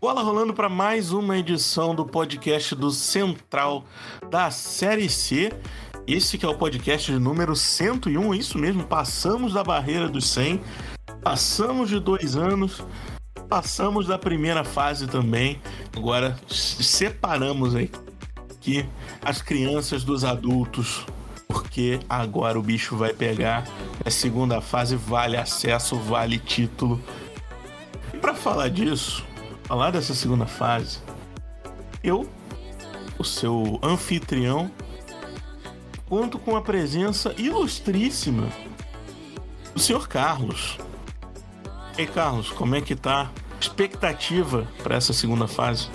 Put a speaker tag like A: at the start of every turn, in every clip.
A: Bola rolando para mais uma edição do podcast do Central da Série C. Esse que é o podcast número 101, isso mesmo, passamos da barreira dos 100, passamos de dois anos, passamos da primeira fase também. Agora separamos aqui as crianças dos adultos, porque agora o bicho vai pegar. A segunda fase vale acesso, vale título. E para falar disso, falar dessa segunda fase, eu, o seu anfitrião, conto com a presença ilustríssima do senhor Carlos. Ei, Carlos, como é que tá expectativa para essa segunda fase?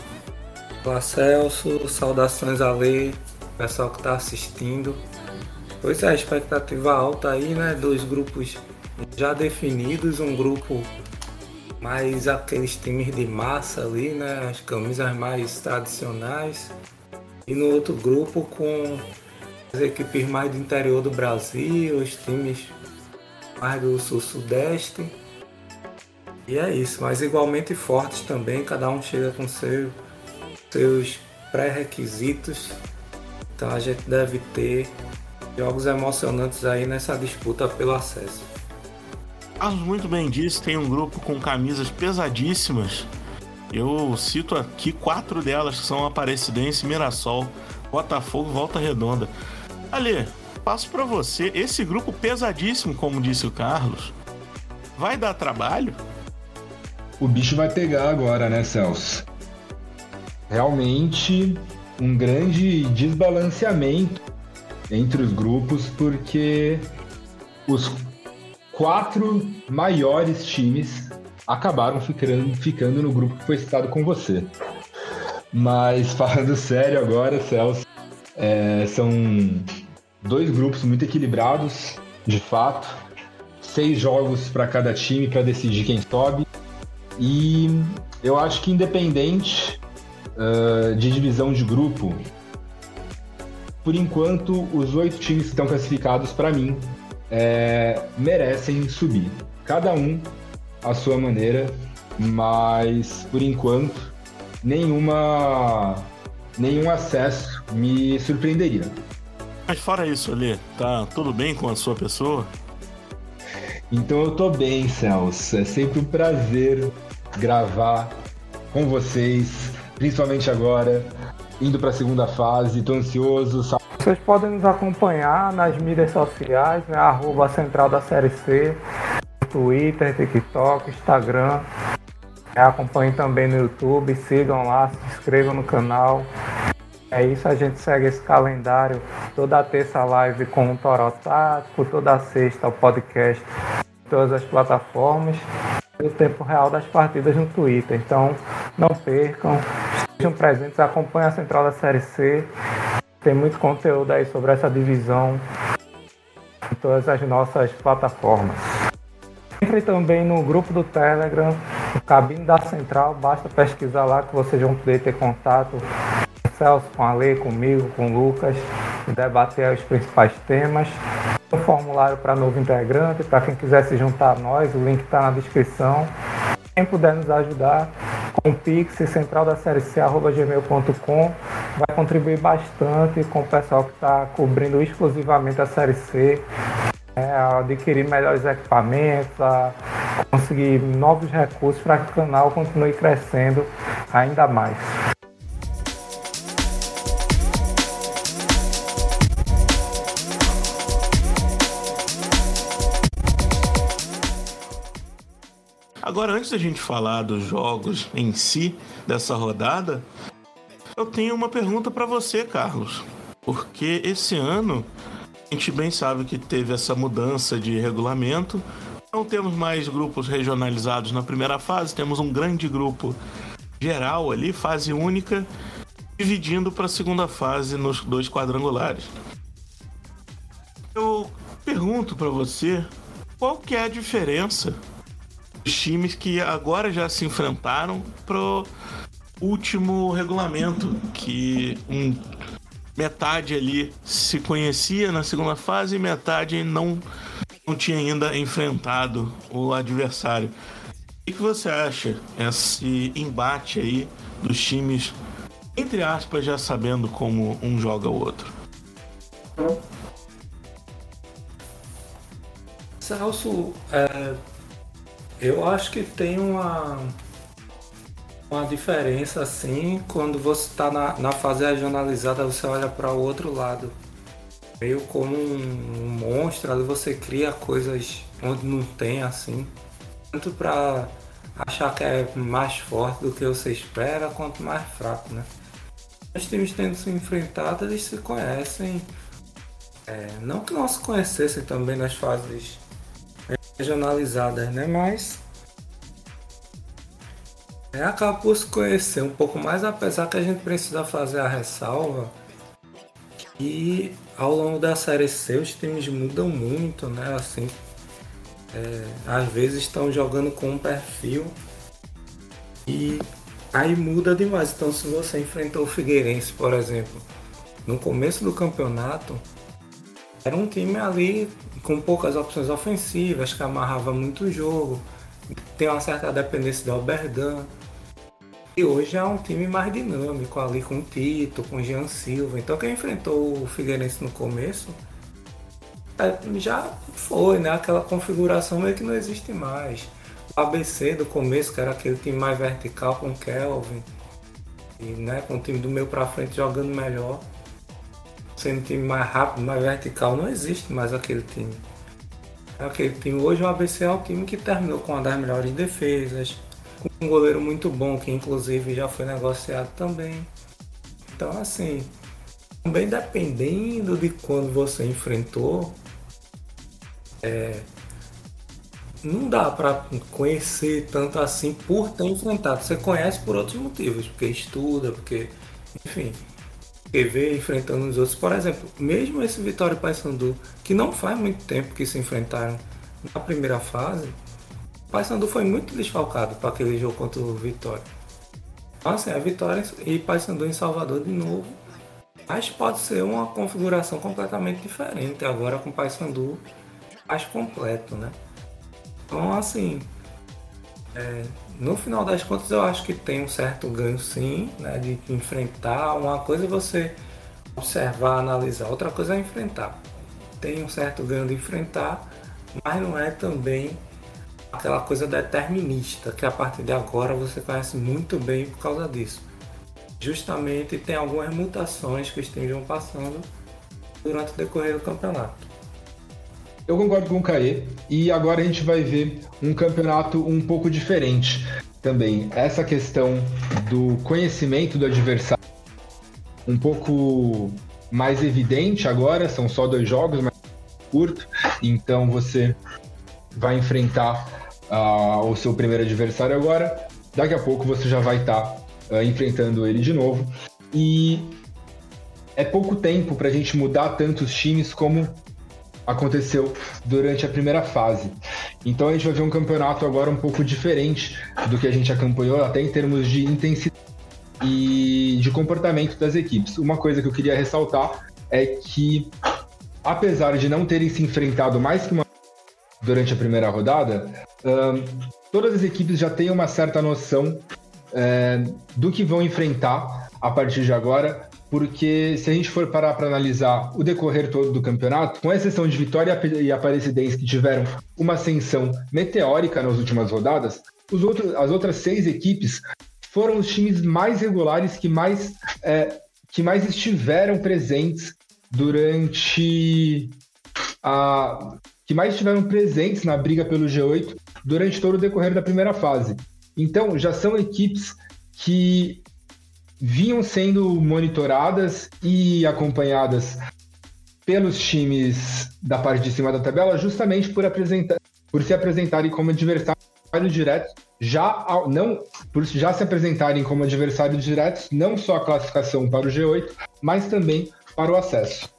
B: Olá, Celso, saudações a ler, pessoal que está assistindo. Pois é, expectativa alta aí, né? Dois grupos já definidos, um grupo mais aqueles times de massa ali, né? As camisas mais tradicionais. E no outro grupo com as equipes mais do interior do Brasil, os times mais do sul-sudeste. E é isso, mas igualmente fortes também, cada um chega com seu, seus pré-requisitos. Então a gente deve ter jogos emocionantes aí nessa disputa pelo acesso.
A: Carlos muito bem disse, tem um grupo com camisas pesadíssimas. Eu cito aqui quatro delas que são Aparecidense, Mirassol, Botafogo, Volta Redonda. Ali, passo para você. Esse grupo pesadíssimo, como disse o Carlos, vai dar trabalho?
C: O bicho vai pegar agora, né, Celso? Realmente um grande desbalanceamento entre os grupos, porque os quatro maiores times acabaram ficando, ficando no grupo que foi citado com você. Mas falando sério agora, Celso, é, são dois grupos muito equilibrados, de fato. Seis jogos para cada time para decidir quem sobe. E eu acho que independente uh, de divisão de grupo, por enquanto os oito times que estão classificados para mim é, merecem subir. Cada um à sua maneira, mas por enquanto nenhuma nenhum acesso me surpreenderia.
A: Mas fora isso, ali, tá tudo bem com a sua pessoa?
C: Então eu tô bem, Celso. É sempre um prazer gravar com vocês, principalmente agora, indo para a segunda fase. Tô ansioso.
B: Vocês podem nos acompanhar nas mídias sociais, né? Arroba Central da Série C, Twitter, TikTok, Instagram. Acompanhem também no YouTube, sigam lá, se inscrevam no canal. É isso, a gente segue esse calendário. Toda terça live com o Toró Tático, toda sexta o podcast em todas as plataformas. E o tempo real das partidas no Twitter. Então não percam, estejam presentes, acompanhem a Central da Série C. Tem muito conteúdo aí sobre essa divisão em todas as nossas plataformas. Entre também no grupo do Telegram, o Cabine da Central, basta pesquisar lá que vocês vão poder ter contato Celso, com a Lei, comigo, com o Lucas, e debater os principais temas. Um formulário para novo integrante, para quem quiser se juntar a nós, o link está na descrição. Quem puder nos ajudar com o Pix central da série C,.gmail.com vai contribuir bastante com o pessoal que está cobrindo exclusivamente a série C, é, a adquirir melhores equipamentos, a conseguir novos recursos para que o canal continue crescendo ainda mais.
A: Agora, antes da gente falar dos jogos em si dessa rodada, eu tenho uma pergunta para você, Carlos. Porque esse ano a gente bem sabe que teve essa mudança de regulamento. Não temos mais grupos regionalizados na primeira fase, temos um grande grupo geral ali, fase única, dividindo para a segunda fase nos dois quadrangulares. Eu pergunto para você, qual que é a diferença os times que agora já se enfrentaram pro último regulamento, que um, metade ali se conhecia na segunda fase e metade não, não tinha ainda enfrentado o adversário. O que você acha esse embate aí dos times, entre aspas, já sabendo como um joga o outro?
B: Celso, é, eu acho que tem uma, uma diferença assim quando você está na, na fase regionalizada, você olha para o outro lado. Meio como um, um monstro, ali você cria coisas onde não tem assim tanto para achar que é mais forte do que você espera, quanto mais fraco, né? Os times tendo se enfrentado, eles se conhecem. É, não que não se conhecessem também nas fases regionalizadas, né? Mas é, acaba por se conhecer um pouco mais, apesar que a gente precisa fazer a ressalva que ao longo da série C os times mudam muito, né? Assim, é, às vezes estão jogando com um perfil e aí muda demais. Então, se você enfrentou o Figueirense, por exemplo, no começo do campeonato, era um time ali com poucas opções ofensivas, que amarrava muito o jogo, tem uma certa dependência do Alberdan. E hoje é um time mais dinâmico ali com o Tito, com o Jean Silva. Então quem enfrentou o Figueirense no começo é, já foi, né? Aquela configuração meio que não existe mais. O ABC do começo, que era aquele time mais vertical com Kelvin, e, né, com o time do meio para frente jogando melhor, sendo um time mais rápido, mais vertical, não existe mais aquele time. Aquele time hoje o ABC é o time que terminou com uma das melhores defesas, um goleiro muito bom, que inclusive já foi negociado também. Então assim, também dependendo de quando você enfrentou, é, não dá para conhecer tanto assim por ter enfrentado. Você conhece por outros motivos, porque estuda, porque, enfim, porque vê enfrentando os outros. Por exemplo, mesmo esse Vitória e Paysandu, que não faz muito tempo que se enfrentaram na primeira fase, Paysandu foi muito desfalcado para aquele jogo contra o Vitória. Então, assim, a Vitória e Paysandu em Salvador de novo. Mas pode ser uma configuração completamente diferente agora com o Paysandu mais completo, né? Então, assim, é, no final das contas, eu acho que tem um certo ganho, sim, né? De enfrentar. Uma coisa é você observar, analisar, outra coisa é enfrentar. Tem um certo ganho de enfrentar, mas não é também aquela coisa determinista, que a partir de agora você conhece muito bem por causa disso. Justamente tem algumas mutações que estejam passando durante o decorrer do campeonato.
C: Eu concordo com o Caê. E agora a gente vai ver um campeonato um pouco diferente também. Essa questão do conhecimento do adversário um pouco mais evidente agora, são só dois jogos, mas curto. Então você vai enfrentar uh, o seu primeiro adversário agora. Daqui a pouco você já vai estar tá, uh, enfrentando ele de novo. E é pouco tempo para a gente mudar tantos times como aconteceu durante a primeira fase. Então a gente vai ver um campeonato agora um pouco diferente do que a gente acompanhou, até em termos de intensidade e de comportamento das equipes. Uma coisa que eu queria ressaltar é que, apesar de não terem se enfrentado mais que uma durante a primeira rodada, um, todas as equipes já têm uma certa noção é, do que vão enfrentar a partir de agora, porque se a gente for parar para analisar o decorrer todo do campeonato, com exceção de Vitória e Aparecidense que tiveram uma ascensão meteórica nas últimas rodadas, outros, as outras seis equipes foram os times mais regulares que mais, é, que mais estiveram presentes durante a que mais estiveram presentes na briga pelo G8 durante todo o decorrer da primeira fase. Então, já são equipes que vinham sendo monitoradas e acompanhadas pelos times da parte de cima da tabela, justamente por apresentar, por se apresentarem como adversários diretos, já não por já se apresentarem como adversários diretos, não só a classificação para o G8, mas também para o acesso.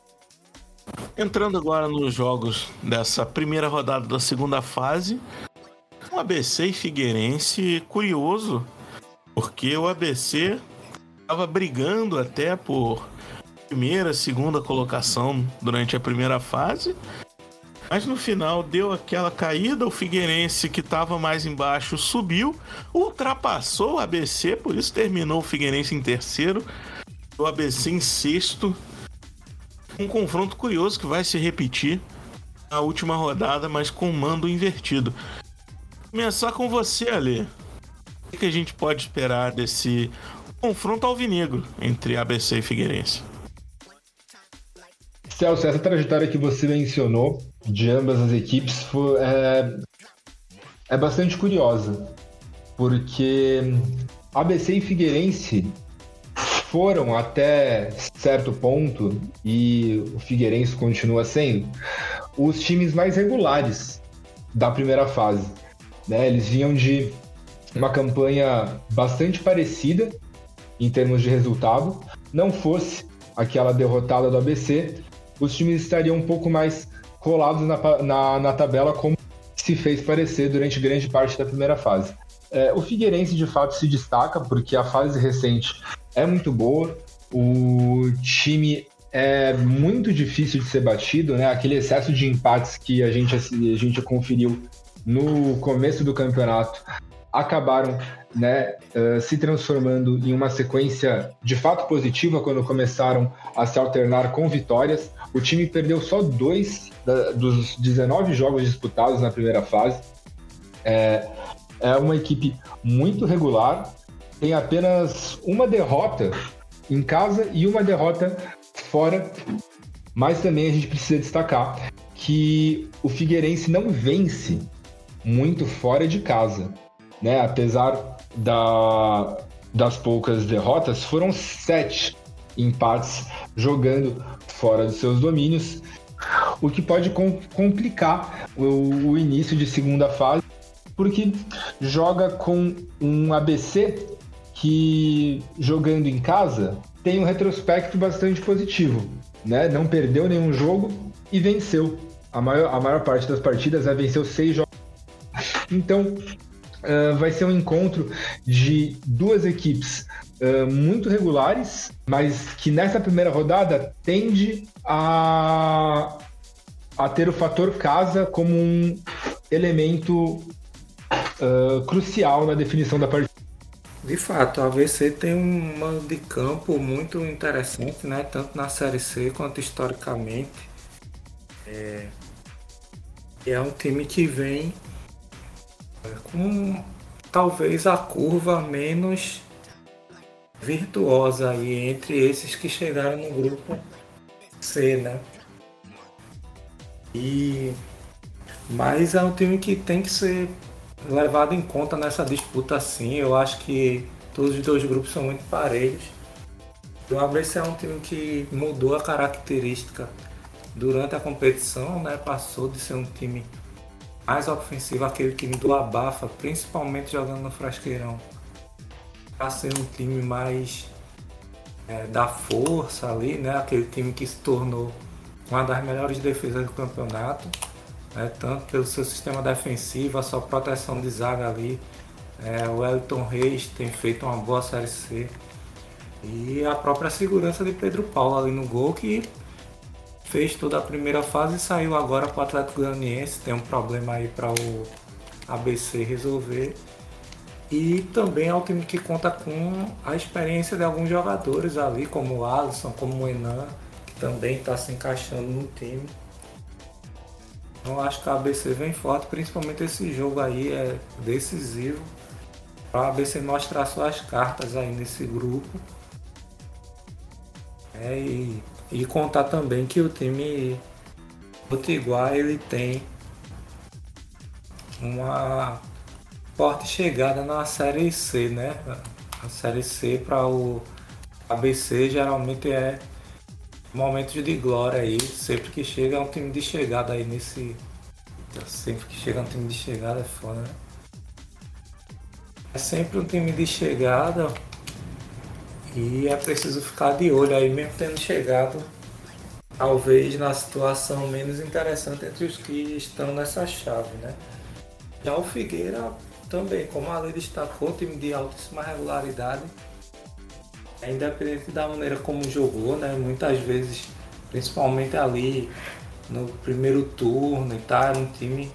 A: Entrando agora nos jogos dessa primeira rodada da segunda fase, o ABC e Figueirense curioso, porque o ABC estava brigando até por primeira, segunda colocação durante a primeira fase. Mas no final deu aquela caída, o Figueirense que estava mais embaixo subiu, ultrapassou o ABC, por isso terminou o Figueirense em terceiro, o ABC em sexto. Um confronto curioso que vai se repetir na última rodada, mas com mando invertido. Começar com você, Ale. O que a gente pode esperar desse confronto alvinegro entre ABC e Figueirense?
C: Celso, essa trajetória que você mencionou de ambas as equipes foi, é, é bastante curiosa, porque ABC e Figueirense foram até certo ponto, e o Figueirense continua sendo, os times mais regulares da primeira fase. Né? Eles vinham de uma campanha bastante parecida em termos de resultado. Não fosse aquela derrotada do ABC, os times estariam um pouco mais colados na, na, na tabela, como se fez parecer durante grande parte da primeira fase. É, o Figueirense de fato se destaca porque a fase recente é muito boa, o time é muito difícil de ser batido, né? Aquele excesso de empates que a gente, a gente conferiu no começo do campeonato acabaram né, uh, se transformando em uma sequência de fato positiva quando começaram a se alternar com vitórias. O time perdeu só dois da, dos 19 jogos disputados na primeira fase. É, é uma equipe muito regular, tem apenas uma derrota em casa e uma derrota fora. Mas também a gente precisa destacar que o Figueirense não vence muito fora de casa né? Apesar da, das poucas derrotas, foram sete empates jogando fora dos seus domínios, o que pode com, complicar o, o início de segunda fase, porque joga com um ABC que jogando em casa tem um retrospecto bastante positivo, né? Não perdeu nenhum jogo e venceu. A maior, a maior parte das partidas é venceu seis jogos. Então, uh, vai ser um encontro de duas equipes uh, muito regulares, mas que nessa primeira rodada tende a, a ter o fator casa como um elemento uh, crucial na definição da partida.
B: De fato, a AVC tem um mando de campo muito interessante, né? tanto na Série C quanto historicamente. É, é um time que vem com talvez a curva menos virtuosa aí entre esses que chegaram no grupo C, né? E mas é um time que tem que ser levado em conta nessa disputa assim. Eu acho que todos os dois grupos são muito parelhos. O ABC é um time que mudou a característica durante a competição, né? Passou de ser um time mais ofensivo, aquele time do abafa, principalmente jogando no Frasqueirão, para ser um time mais é, da força ali, né? Aquele time que se tornou uma das melhores defesas do campeonato, né? tanto pelo seu sistema defensivo, a sua proteção de zaga ali. É, o Elton Reis tem feito uma boa Série C. E a própria segurança de Pedro Paulo ali no gol, que fez toda a primeira fase e saiu agora para o Atlético Goianiense. Tem um problema aí para o ABC resolver. E também é um time que conta com a experiência de alguns jogadores ali, como o Alisson, como o Enan, que também está se encaixando no time. Então acho que a ABC vem forte, principalmente esse jogo aí é decisivo para a ABC mostrar suas cartas aí nesse grupo. É, e e contar também que o time Potiguar ele tem uma forte chegada na Série C, né? A Série C para o ABC geralmente é momentos de glória aí. Sempre que chega é um time de chegada aí nesse. Sempre que chega um time de chegada é foda, né? É sempre um time de chegada e é preciso ficar de olho aí, mesmo tendo chegado, talvez na situação menos interessante entre os que estão nessa chave, né? Já o Figueira também, como a lei destacou, time de altíssima regularidade, independente da maneira como jogou, né? Muitas vezes, principalmente ali no primeiro turno e tal, era um time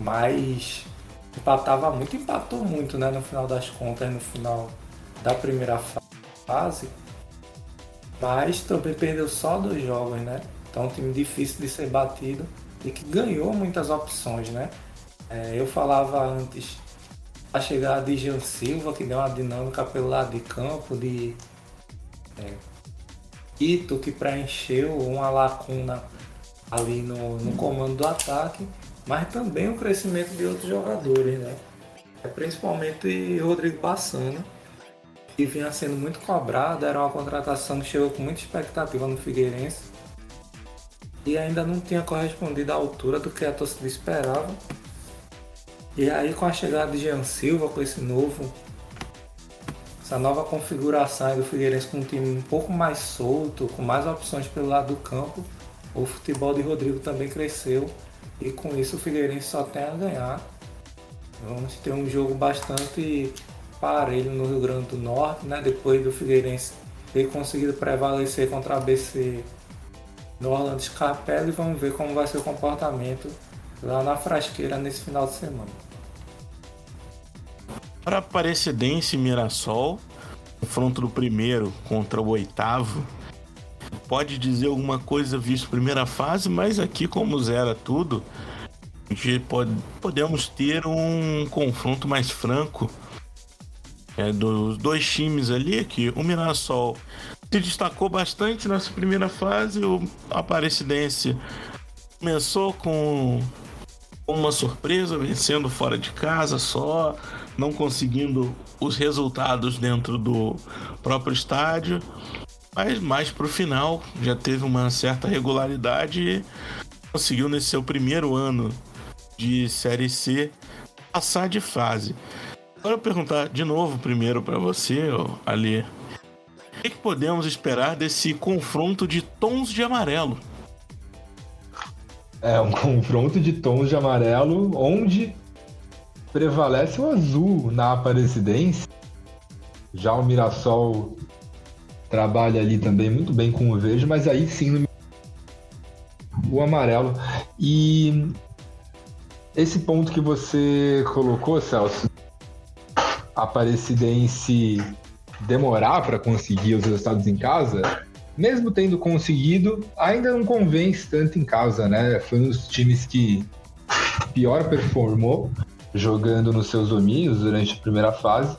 B: mais empatava muito, empatou muito, né, no final das contas, no final da primeira fase. Mas também perdeu só dois jogos, né? Então um time difícil de ser batido e que ganhou muitas opções, né? É, eu falava antes a chegada de Jean Silva, que deu uma dinâmica pelo lado de campo, de é, Ito, que preencheu uma lacuna ali no, no comando do ataque, mas também o crescimento de outros jogadores, né? É, principalmente Rodrigo Bassano, que vinha sendo muito cobrado, era uma contratação que chegou com muita expectativa no Figueirense e ainda não tinha correspondido à altura do que a torcida esperava. E aí com a chegada de Jean Silva, com esse novo, essa nova configuração do Figueirense com um time um pouco mais solto, com mais opções pelo lado do campo, o futebol de Rodrigo também cresceu e com isso o Figueirense só tem a ganhar. Vamos ter um jogo bastante parelho no Rio Grande do Norte, né? depois do Figueirense ter conseguido prevalecer contra a BC no Orlando Scarpelli e vamos ver como vai ser o comportamento lá na frasqueira nesse final de semana.
A: Para Aparecidense e Mirassol, confronto do primeiro contra o oitavo, pode dizer alguma coisa visto primeira fase, mas aqui como zera tudo, a gente pode, podemos ter um confronto mais franco é, dos dois times ali, que o Mirassol se destacou bastante nessa primeira fase. O Aparecidense começou com uma surpresa, vencendo fora de casa só, não conseguindo os resultados dentro do próprio estádio. Mas mais para o final já teve uma certa regularidade e conseguiu nesse seu primeiro ano de Série C passar de fase. Agora eu perguntar de novo primeiro para você, Ali que, que podemos esperar desse confronto de tons de amarelo?
C: É um confronto de tons de amarelo onde prevalece o azul na Aparecidense. Já o Mirassol trabalha ali também muito bem com o verde, mas aí sim o amarelo. E esse ponto que você colocou, Celso, Aparecidense demorar para conseguir os resultados em casa, mesmo tendo conseguido, ainda não convence tanto em casa, né? Foi um dos times que pior performou jogando nos seus domínios durante a primeira fase,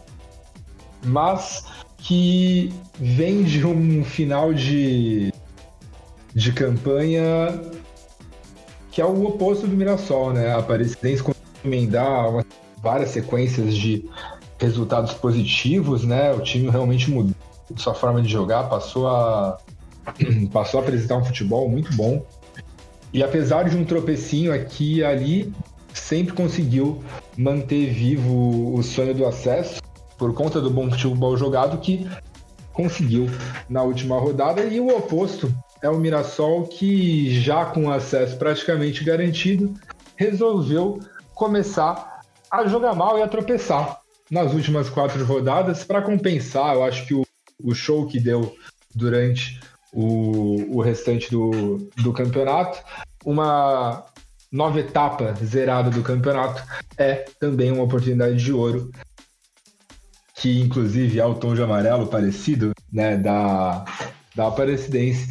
C: mas que vem de um final de, de campanha que é o oposto do Mirassol, né? A Aparecidense conseguiu emendar várias sequências de resultados positivos, né? O time realmente mudou sua forma de jogar, passou a passou a apresentar um futebol muito bom. E apesar de um tropecinho aqui e ali, sempre conseguiu manter vivo o sonho do acesso por conta do bom futebol jogado que conseguiu na última rodada e o oposto é o Mirassol que já com acesso praticamente garantido resolveu começar a jogar mal e a tropeçar nas últimas quatro rodadas para compensar. Eu acho que o, o show que deu durante o, o restante do, do campeonato, uma nova etapa zerada do campeonato é também uma oportunidade de ouro que inclusive é o tom de amarelo parecido né, da, da Aparecidense.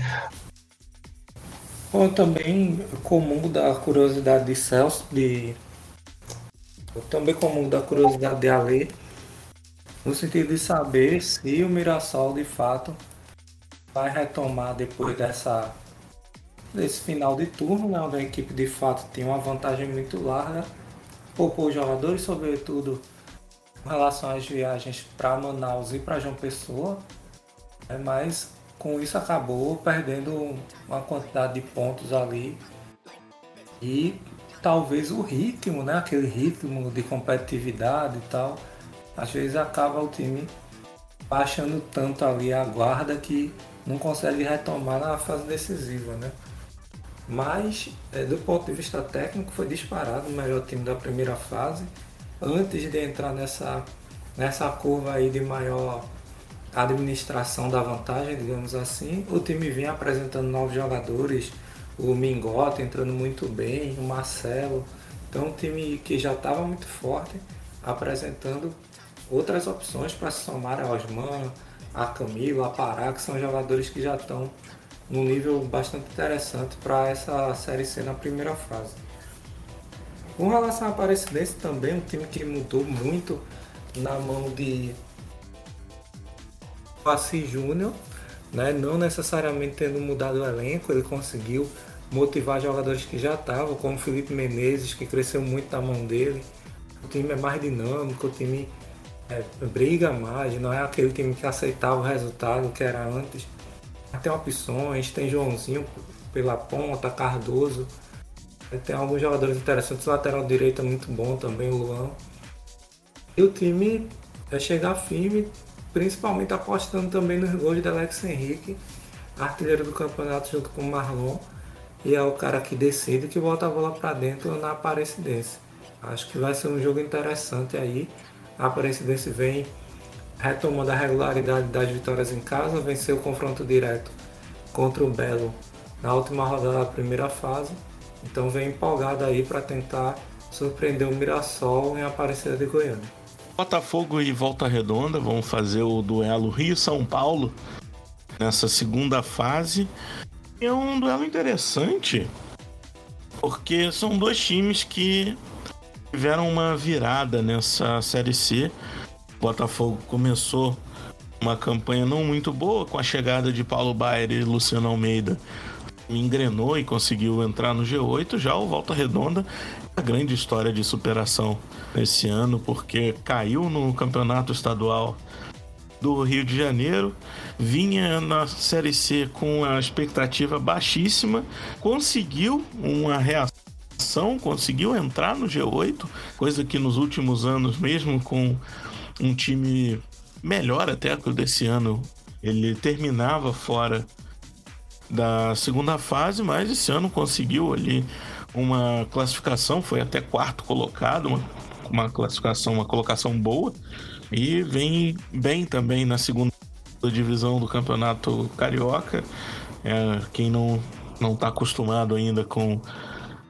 B: Bom, também comum da curiosidade de Celso de também como da curiosidade de Ale, no sentido de saber se o Mirassol de fato vai retomar depois dessa desse final de turno, né, onde a equipe de fato tem uma vantagem muito larga, poupou os jogadores, sobretudo em relação às viagens para Manaus e para João Pessoa, né, mas com isso acabou perdendo uma quantidade de pontos ali e talvez o ritmo, né? Aquele ritmo de competitividade e tal. Às vezes acaba o time baixando tanto ali a guarda que não consegue retomar na fase decisiva, né? Mas, é, do ponto de vista técnico, foi disparado o melhor time da primeira fase. Antes de entrar nessa, nessa curva aí de maior administração da vantagem, digamos assim, o time vinha apresentando novos jogadores, o Mingota entrando muito bem, o Marcelo. Então, um time que já estava muito forte, apresentando outras opções para se somar a Osman, a Camilo, a Pará, que são jogadores que já estão num nível bastante interessante para essa Série C na primeira fase. Com relação à Aparecidense também, um time que mudou muito na mão de Passi Júnior, né? não necessariamente tendo mudado o elenco, ele conseguiu motivar jogadores que já estavam, como Felipe Menezes, que cresceu muito na mão dele. O time é mais dinâmico, o time é, briga mais, não é aquele time que aceitava o resultado que era antes. Tem opções, tem Joãozinho pela ponta, Cardoso. Tem alguns jogadores interessantes, o lateral direito é muito bom também, o Luan. E o time é chegar firme, principalmente apostando também nos gols de Alex Henrique, artilheiro do campeonato junto com o Marlon. E é o cara que decide que bota a bola para dentro na Aparecidense. Acho que vai ser um jogo interessante aí. A Aparecidense vem retomando a regularidade das vitórias em casa, venceu o confronto direto contra o Belo na última rodada da primeira fase. Então vem empolgado aí para tentar surpreender o Mirassol em Aparecida de Goiânia.
A: Botafogo e Volta Redonda vão fazer o duelo Rio-São Paulo nessa segunda fase. É um duelo interessante, porque são dois times que tiveram uma virada nessa Série C. O Botafogo começou uma campanha não muito boa com a chegada de Paulo Baier e Luciano Almeida. Engrenou e conseguiu entrar no G8. Já o Volta Redonda a grande história de superação esse ano, porque caiu no campeonato estadual do Rio de Janeiro, vinha na Série C com a expectativa baixíssima, conseguiu uma reação, conseguiu entrar no G8, coisa que nos últimos anos, mesmo com um time melhor até que o desse ano, ele terminava fora da segunda fase, mas esse ano conseguiu ali uma classificação, foi até quarto colocado, uma, uma classificação, uma colocação boa, e vem bem também na segunda divisão do campeonato carioca. É, quem não não está acostumado ainda com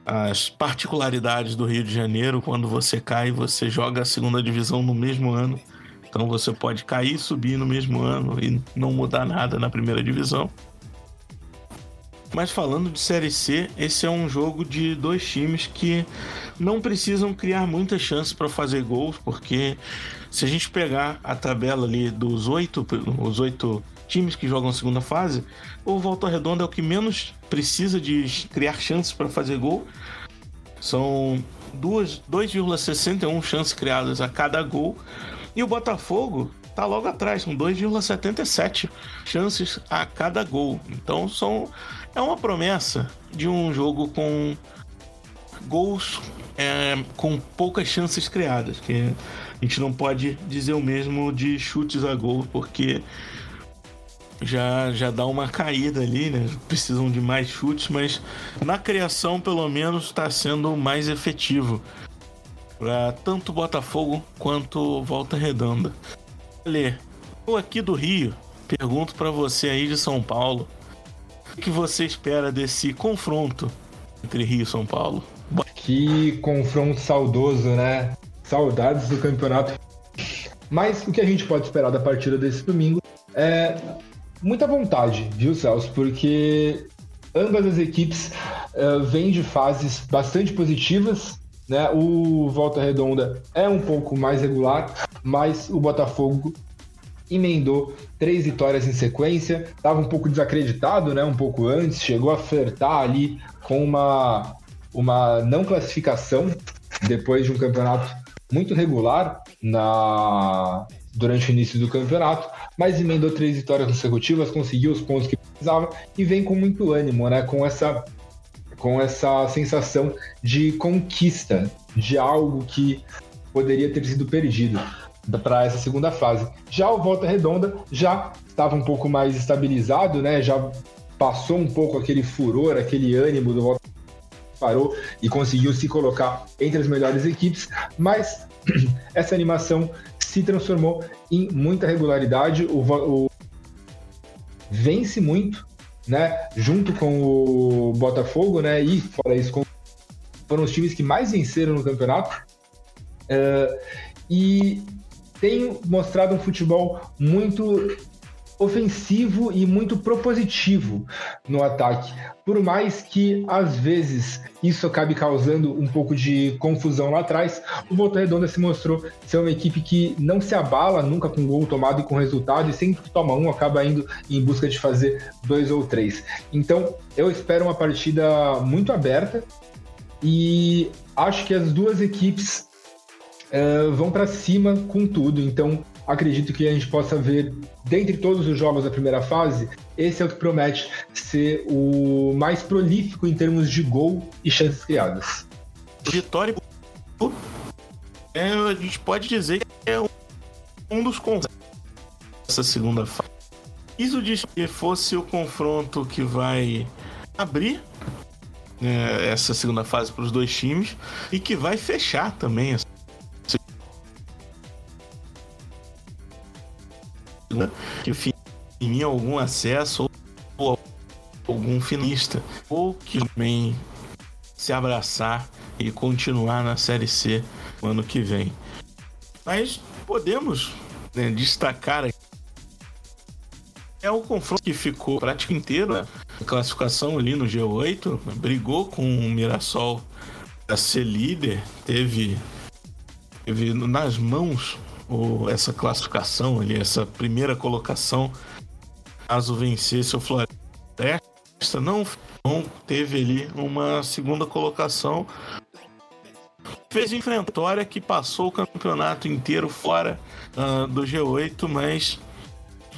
A: as particularidades do Rio de Janeiro, quando você cai, você joga a segunda divisão no mesmo ano. Então você pode cair e subir no mesmo ano e não mudar nada na primeira divisão. Mas falando de Série C, esse é um jogo de dois times que não precisam criar muitas chances para fazer gols, porque se a gente pegar a tabela ali dos oito, os oito times que jogam segunda fase, o Volta Redonda é o que menos precisa de criar chances para fazer gol. São 2,61 chances criadas a cada gol. E o Botafogo tá logo atrás, com 2,77 chances a cada gol. Então são é uma promessa de um jogo com gols é, com poucas chances criadas, que a gente não pode dizer o mesmo de chutes a gol, porque já, já dá uma caída ali, né? Precisam de mais chutes, mas na criação, pelo menos, está sendo mais efetivo para tanto Botafogo quanto Volta Redonda. Lê, eu aqui do Rio pergunto para você aí de São Paulo o que você espera desse confronto entre Rio e São Paulo?
C: Que confronto saudoso, né? Saudades do campeonato. Mas o que a gente pode esperar da partida desse domingo é muita vontade, viu, Celso? Porque ambas as equipes uh, vêm de fases bastante positivas. Né? O Volta Redonda é um pouco mais regular, mas o Botafogo emendou três vitórias em sequência, estava um pouco desacreditado, né, um pouco antes, chegou a flertar ali com uma, uma não classificação depois de um campeonato muito regular na durante o início do campeonato, mas emendou três vitórias consecutivas, conseguiu os pontos que precisava e vem com muito ânimo, né, com essa com essa sensação de conquista, de algo que poderia ter sido perdido para essa segunda fase. Já o Volta Redonda já estava um pouco mais estabilizado, né? Já passou um pouco aquele furor, aquele ânimo do Volta parou e conseguiu se colocar entre as melhores equipes, mas essa animação se transformou em muita regularidade. O, o vence muito, né? Junto com o Botafogo, né? E fora isso, foram os times que mais venceram no campeonato. Uh, e tem mostrado um futebol muito ofensivo e muito propositivo no ataque. Por mais que às vezes isso acabe causando um pouco de confusão lá atrás, o Volta Redonda se mostrou ser uma equipe que não se abala nunca com gol tomado e com resultado, e sempre que toma um acaba indo em busca de fazer dois ou três. Então eu espero uma partida muito aberta e acho que as duas equipes uh, vão para cima com tudo. Então acredito que a gente possa ver, dentre todos os jogos da primeira fase, esse é o que promete ser o mais prolífico em termos de gol e chances criadas.
A: Vitória é, a gente pode dizer que é um dos confrontos dessa segunda fase. Isso diz que fosse o confronto que vai abrir né, essa segunda fase para os dois times e que vai fechar também essa que em algum acesso ou algum finista ou que também se abraçar e continuar na Série C no ano que vem. Mas podemos né, destacar é o confronto que ficou praticamente inteiro né? a classificação ali no G8, brigou com o Mirassol a ser líder, teve, teve nas mãos o, essa classificação ali, essa primeira colocação, caso vencesse o Floresta, não, não teve ali uma segunda colocação. Fez enfrentória que passou o campeonato inteiro fora uh, do G8, mas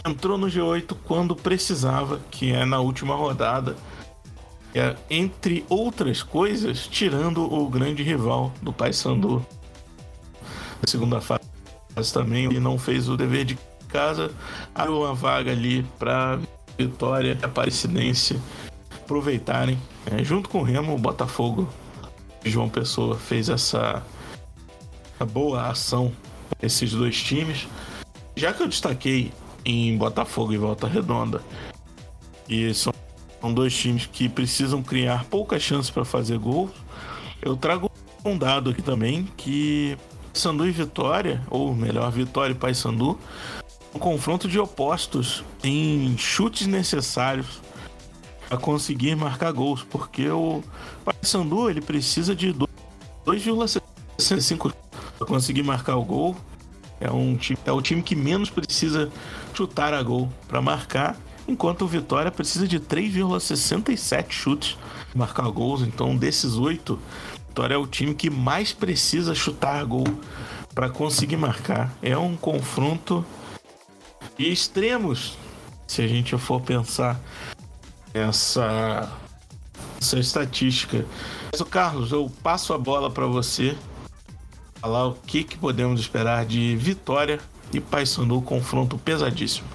A: entrou no G8 quando precisava, que é na última rodada. É, entre outras coisas, tirando o grande rival do Paysandu na segunda fase também e não fez o dever de casa, abriu uma vaga ali para Vitória e Aparecidense aproveitarem. É, junto com o Remo, o Botafogo João Pessoa fez essa boa ação esses dois times. Já que eu destaquei em Botafogo e Volta Redonda, e são, dois times que precisam criar poucas chances para fazer gols, eu trago um dado aqui também que Paysandu e Vitória, ou melhor, Vitória e Paysandu, um confronto de opostos em chutes necessários para conseguir marcar gols, porque o Paysandu ele precisa de 2,65 para conseguir marcar o gol. É, um time, é o time que menos precisa chutar a gol para marcar, enquanto o Vitória precisa de 3,67 chutes para marcar gols. Então, desses oito, Vitória é o time que mais precisa chutar gol para conseguir marcar. É um confronto de extremos, se a gente for pensar essa, essa estatística. Mas, Carlos, eu passo a bola para você falar o que, que podemos esperar de Vitória e Paysandu, confronto pesadíssimo.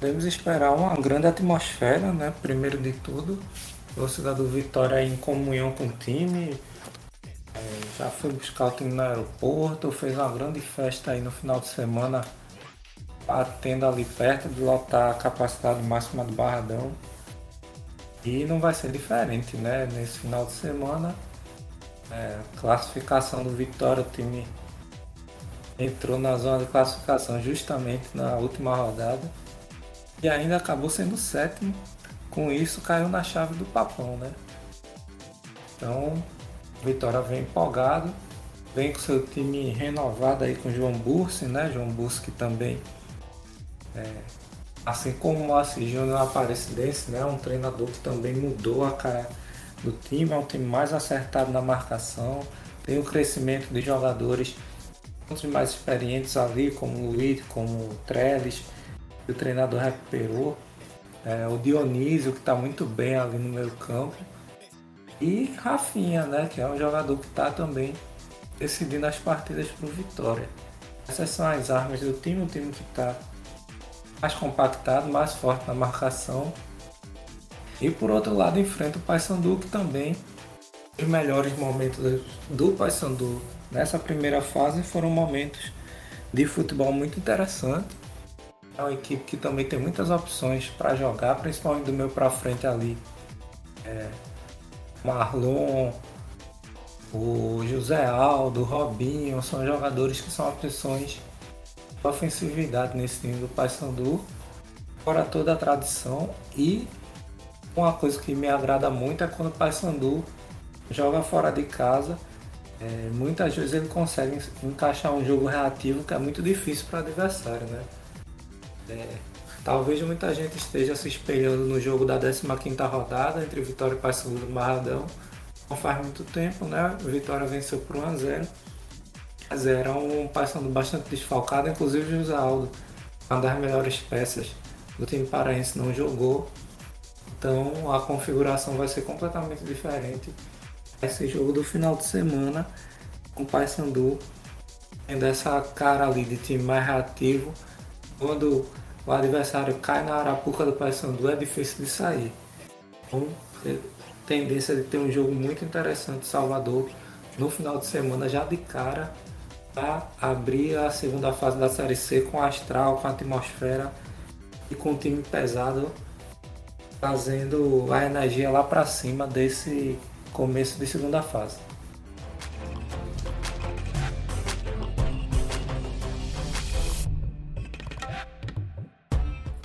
B: Podemos esperar uma grande atmosfera, né? Primeiro de tudo, torcida do Vitória em comunhão com o time. É, já foi buscar o time no aeroporto, fez uma grande festa aí no final de semana, batendo ali perto de lotar a capacidade máxima do Barradão. E não vai ser diferente, né? Nesse final de semana, é, classificação do Vitória, o time entrou na zona de classificação justamente na última rodada e ainda acabou sendo sétimo com isso caiu na chave do papão, né? Então, Vitória vem empolgado, vem com seu time renovado aí com João Bursi, né? João Bursi que também, é, assim como o Moacir Júnior Aparecidense, né? Um treinador que também mudou a cara do time, é um time mais acertado na marcação, tem o crescimento de jogadores outros mais experientes ali, como o Luiz, como o Trellis, que o treinador recuperou é, o Dionísio, que está muito bem ali no meio campo. E Rafinha, né, que é um jogador que está também decidindo as partidas para o Vitória. Essas são as armas do time, um time que está mais compactado, mais forte na marcação. E por outro lado enfrenta o Paysandu que também os melhores momentos do Paysandu nessa primeira fase foram momentos de futebol muito interessante É uma equipe que também tem muitas opções para jogar, principalmente do meio para frente ali. É, Marlon, o José Aldo, Robinho, são jogadores que são opções de ofensividade nesse time do Paysandu, fora toda a tradição. E uma coisa que me agrada muito é quando o Paysandu joga fora de casa. É, muitas vezes ele consegue encaixar um jogo reativo que é muito difícil para o adversário, né? É, talvez muita gente esteja se espelhando no jogo da 15ª rodada entre Vitória e Paysandu do Barradão. Não faz muito tempo, né? Vitória venceu por 1 a 0 mas era um Paysandu bastante desfalcado, inclusive José Aldo, uma das melhores peças do time paraense, não jogou. Então a configuração vai ser completamente diferente. Esse jogo do final de semana com o Paysandu tendo essa cara ali de time mais reativo. Quando o adversário cai na arapuca do Paysandu é difícil de sair. Então, tendência de ter um jogo muito interessante Salvador no final de semana já de cara para abrir a segunda fase da Série C com astral, com a atmosfera e com o time pesado trazendo a energia lá para cima desse começo de segunda fase.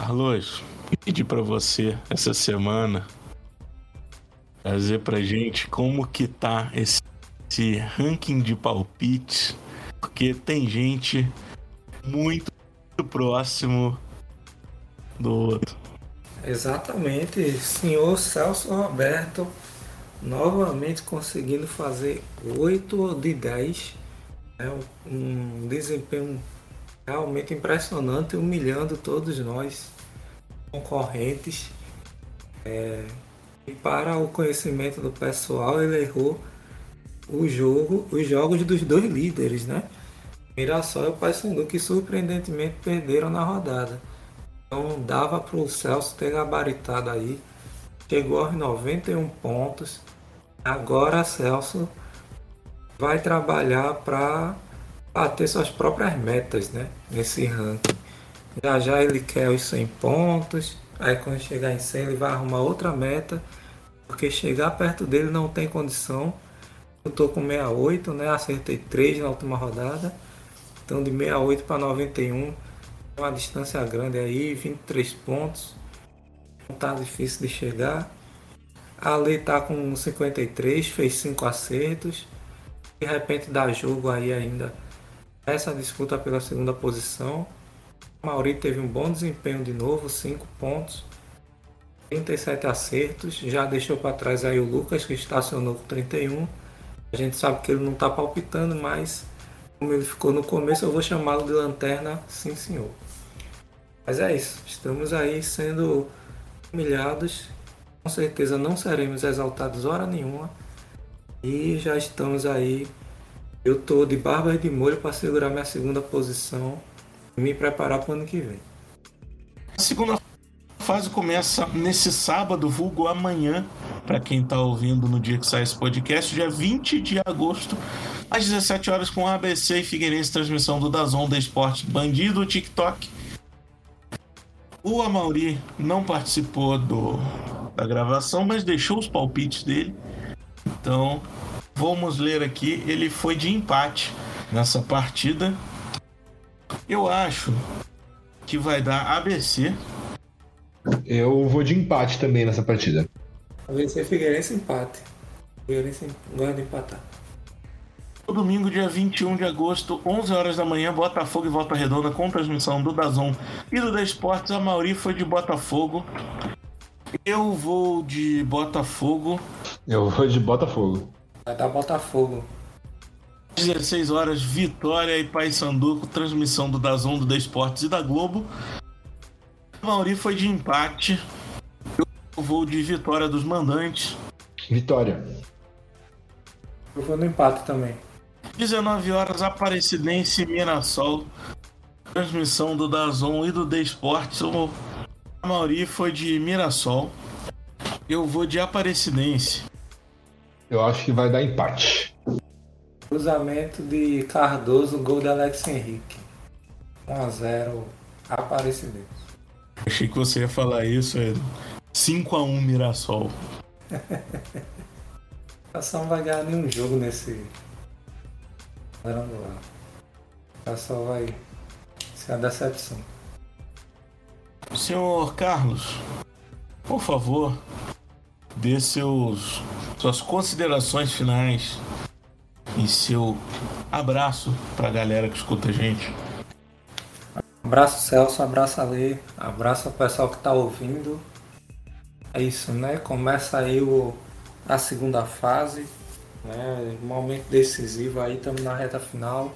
A: Carlos, pedi para você essa semana trazer pra gente como que tá esse, esse ranking de palpites, porque tem gente muito próximo do outro.
B: Exatamente, senhor Celso Roberto novamente conseguindo fazer 8 de 10. É um desempenho realmente impressionante, humilhando todos nós concorrentes. É, e para o conhecimento do pessoal, ele errou o jogo, os jogos dos dois líderes, né? Mirassol e o Paysandu, que surpreendentemente perderam na rodada. Então dava para o Celso ter gabaritado aí. Chegou aos 91 pontos. Agora Celso vai trabalhar para bater suas próprias metas né? nesse ranking. Já já ele quer os 100 pontos. Aí quando chegar em 100 ele vai arrumar outra meta. Porque chegar perto dele não tem condição. Eu tô com 68, né? Acertei 3 na última rodada. Então de 68 para 91 uma distância grande aí, 23 pontos. Não tá difícil de chegar. A Lei tá com 53, fez 5 acertos. De repente dá jogo aí ainda essa disputa pela segunda posição. Mauri teve um bom desempenho de novo, 5 pontos. 37 acertos, já deixou para trás aí o Lucas que estacionou com 31. A gente sabe que ele não está palpitando, mas como ele ficou no começo, eu vou chamá-lo de lanterna, sim senhor. Mas é isso, estamos aí sendo humilhados, com certeza não seremos exaltados hora nenhuma e já estamos aí. Eu tô de barba e de molho para segurar minha segunda posição me preparar para o ano que vem.
A: A segunda fase começa nesse sábado, vulgo amanhã, para quem está ouvindo no dia que sai esse podcast, dia 20 de agosto, às 17 horas, com ABC e Figueirense, transmissão do Dazon da Esporte Bandido, TikTok o Amauri não participou do, da gravação, mas deixou os palpites dele. Então, vamos ler aqui. Ele foi de empate nessa partida. Eu acho que vai dar ABC.
C: Eu vou de empate também nessa partida.
B: ABC Figueirense empate. Figueirense gosta de empatar.
A: No domingo, dia 21 de agosto, 11 horas da manhã, Botafogo e Volta Redonda com transmissão do Dazon e do Da Esportes. A Mauri foi de Botafogo. Eu vou de Botafogo.
C: Eu vou de Botafogo.
B: Vai dar Botafogo.
A: 16 horas, Vitória e Paysandu transmissão do Dazon, do Da Esportes e da Globo. A Mauri foi de empate. Eu vou de vitória dos mandantes.
C: Vitória.
B: Eu vou no empate também.
A: 19 horas, Aparecidense e Mirassol. Transmissão do Dazon e do The Esportes. O Mauri foi de Mirassol. Eu vou de Aparecidense.
C: Eu acho que vai dar empate.
B: Cruzamento de Cardoso, gol de Alex Henrique. 1x0 Aparecidense.
A: Achei que você ia falar isso, é 5x1 Mirassol.
B: Mirassol não vai ganhar nenhum jogo nesse quadrangular. Mirassol vai ser uma decepção.
A: Senhor Carlos, por favor, dê seus, suas considerações finais e seu abraço para a galera que escuta a gente.
B: Abraço Celso, abraço Ale, abraço ao pessoal que está ouvindo. É isso, né? Começa aí o, a segunda fase, né? Momento decisivo aí, estamos na reta final.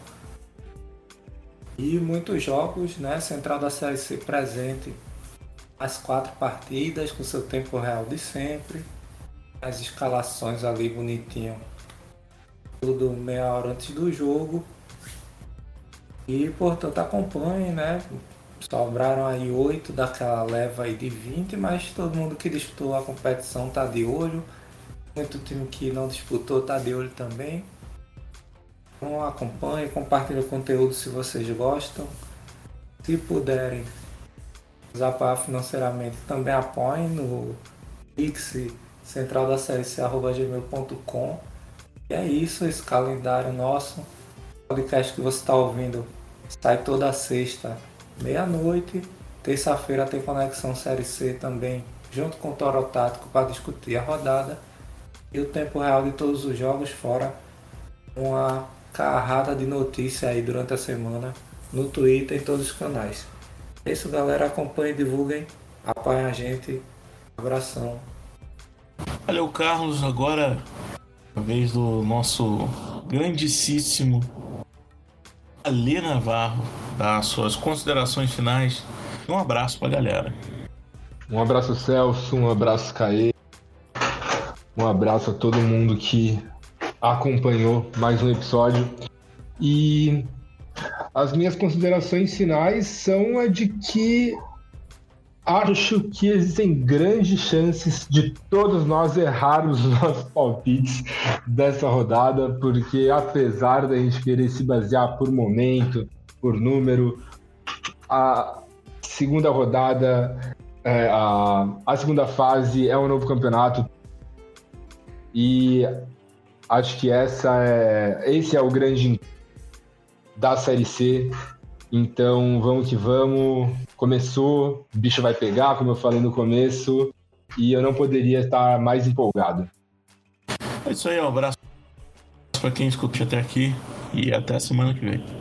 B: E muitos jogos, né? Central da Série C presente. As quatro partidas com seu tempo real de sempre. As escalações ali bonitinho. Tudo meia hora antes do jogo. E portanto acompanhe, né? Sobraram aí oito daquela leva aí de 20, mas todo mundo que disputou a competição tá de olho. Muito time que não disputou tá de olho também. Então acompanhe, compartilhe o conteúdo se vocês gostam. Se puderem nos apoiar financeiramente, também apoiem no Pix central da gmail.com. E é isso, esse calendário nosso. O podcast que você está ouvindo sai toda sexta, meia-noite. Terça-feira tem Conexão Série C também, junto com o Toro Tático para discutir a rodada. E o tempo real de todos os jogos, fora uma carrada de notícia aí durante a semana no Twitter e em todos os canais. É isso, galera. Acompanhem, divulguem, apoiem a gente. Abração.
A: Valeu, Carlos. Agora, vez do nosso grandíssimo Alê Navarro dar suas considerações finais. Um abraço pra galera.
C: Um abraço, Celso. Um abraço, Caê. Um abraço a todo mundo que acompanhou mais um episódio. E as minhas considerações finais são a de que acho que existem grandes chances de todos nós errarmos os nossos palpites dessa rodada, porque apesar da gente querer se basear por momento, por número, a segunda rodada, é, a, a segunda fase é um novo campeonato e acho que essa é, esse é o grande da Série C. Então vamos que vamos. Começou, o bicho vai pegar, como eu falei no começo, e eu não poderia estar mais empolgado.
A: É isso aí, um abraço para quem escutou até aqui e até a semana que vem.